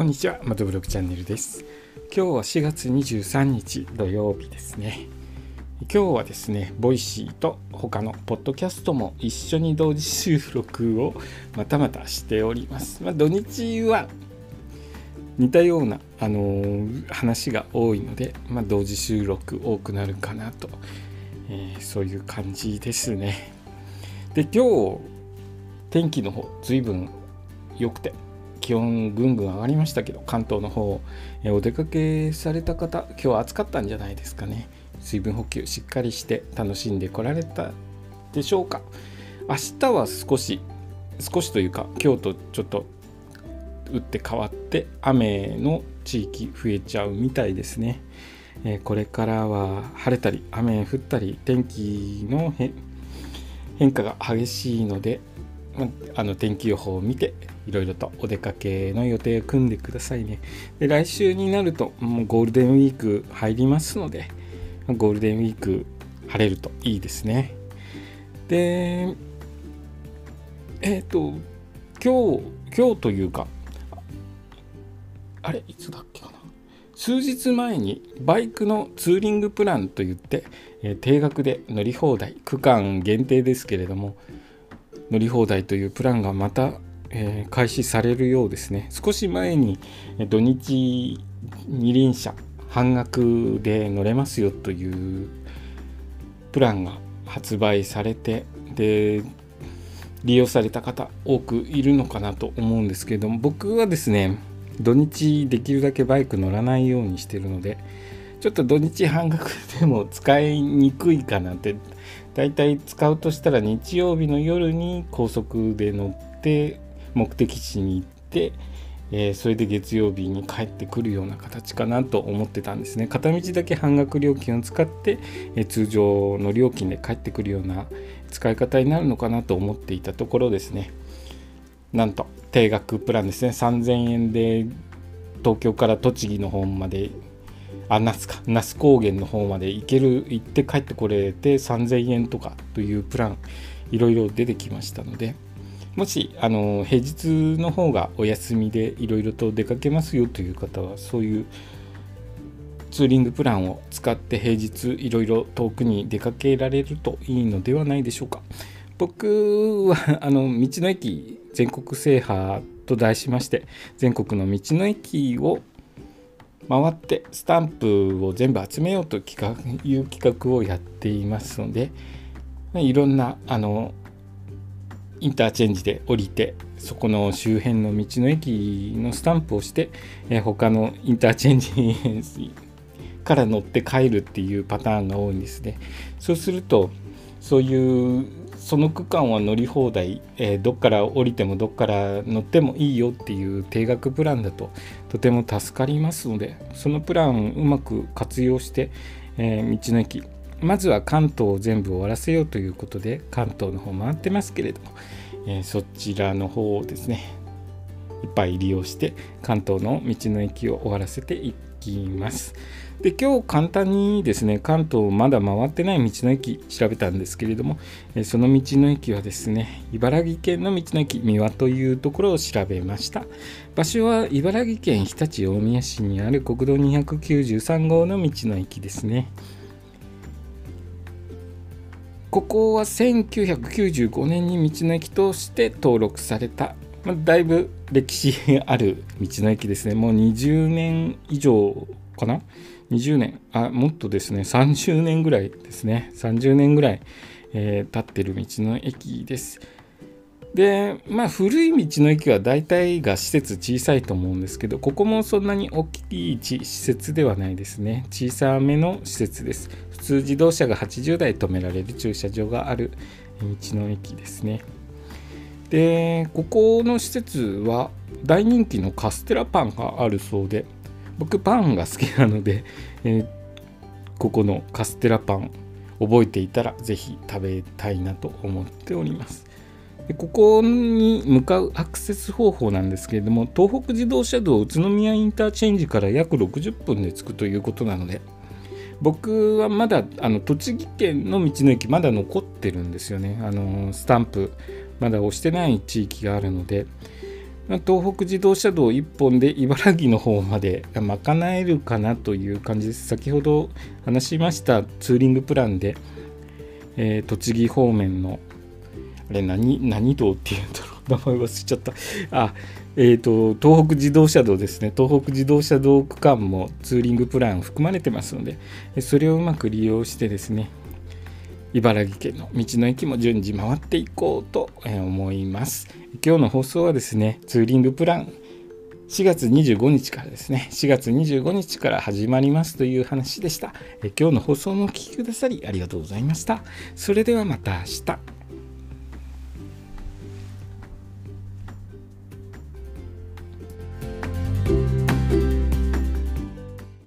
こんにちは、マトブログチャンネルです。今日は4月23日土曜日ですね。今日はですね、 Voicy と他のポッドキャストも一緒に同時収録をまたまたしております。まあ、土日は似たような、あのー、話が多いので、まあ、同時収録多くなるかなと、えー、そういう感じですね。で、今日、天気の方、随分良くて、気温ぐんぐん上がりましたけど関東の方お出かけされた方今日は暑かったんじゃないですかね。水分補給しっかりして楽しんでこられたでしょうか。明日は少し少しというか今日とちょっと打って変わって雨の地域増えちゃうみたいですね、えこれからは晴れたり雨降ったり天気の変化が激しいのであの天気予報を見ていろいろとお出かけの予定を組んでくださいね。で来週になるともうゴールデンウィーク入りますのでゴールデンウィーク晴れるといいですね。でえっ、ー、と今日今日というかあれいつだっけかな数日前にバイクのツーリングプランといって、えー、定額で乗り放題区間限定ですけれども乗り放題というプランがまた、えー、開始されるようですね。少し前に土日二輪車半額で乗れますよというプランが発売されてで利用された方多くいるのかなと思うんですけれども僕はですね土日できるだけバイク乗らないようにしてるのでちょっと土日半額でも使いにくいかなってだいたい使うとしたら日曜日の夜に高速で乗って目的地に行って、えー、それで月曜日に帰ってくるような形かなと思ってたんですね。片道だけ半額料金を使って、えー、通常の料金で帰ってくるような使い方になるのかなと思っていたところですね。なんと定額プランですね。3000円で東京から栃木の方まであ那須か。那須高原の方まで行ける行って帰ってこれて3000円とかというプランいろいろ出てきましたのでもしあの平日の方がお休みでいろいろと出かけますよという方はそういうツーリングプランを使って平日いろいろ遠くに出かけられるといいのではないでしょうか。僕は あの道の駅全国制覇と題しまして全国の道の駅を回ってスタンプを全部集めようという企画をやっていますのでいろんなあのインターチェンジで降りてそこの周辺の道の駅のスタンプをして、え他のインターチェンジから乗って帰るっていうパターンが多いんですね。そうするとそういうその区間は乗り放題、えー、どっから降りてもどっから乗ってもいいよっていう定額プランだととても助かりますのでそのプランうまく活用して、えー、道の駅まずは関東を全部終わらせようということで関東の方回ってますけれども、えー、そちらの方をですねいっぱい利用して関東の道の駅を終わらせていきます。で今日簡単にですね関東まだ回ってない道の駅調べたんですけれどもその道の駅はですね茨城県の道の駅三輪というところを調べました場所は茨城県日立大宮市にある国道293号の道の駅ですねここは1995年に道の駅として登録された、まあ、だいぶ歴史ある道の駅ですね。もう20年以上かな？20年。あもっとですね。30年ぐらいですね。30年ぐらい、えー、経ってる道の駅です。でまあ古い道の駅は大体が施設小さいと思うんですけどここもそんなに大きい施設ではないですね。小さめの施設です。普通自動車が80台止められる駐車場がある道の駅ですね。でここの施設は大人気のカステラパンがあるそうで僕パンが好きなので、えー、ここのカステラパン覚えていたら是非食べたいなと思っております。でここに向かうアクセス方法なんですけれども東北自動車道宇都宮インターチェンジから約60分で着くということなので僕はまだあの栃木県の道の駅まだ残ってるんですよね。あのスタンプまだ押してない地域があるので東北自動車道1本で茨城の方まで賄えるかなという感じです。先ほど話しましたツーリングプランで、えー、栃木方面のあれ何何道っていうんだろう。名前忘れちゃった。あえーと、東北自動車道ですね。東北自動車道区間もツーリングプラン含まれてますのでそれをうまく利用してですね茨城県の道の駅も順次回っていこうと思います。今日の放送はですねツーリングプラン。4月25日からですね。4月25日から始まりますという話でした。今日の放送もお聴きくださりありがとうございました。それではまた明日。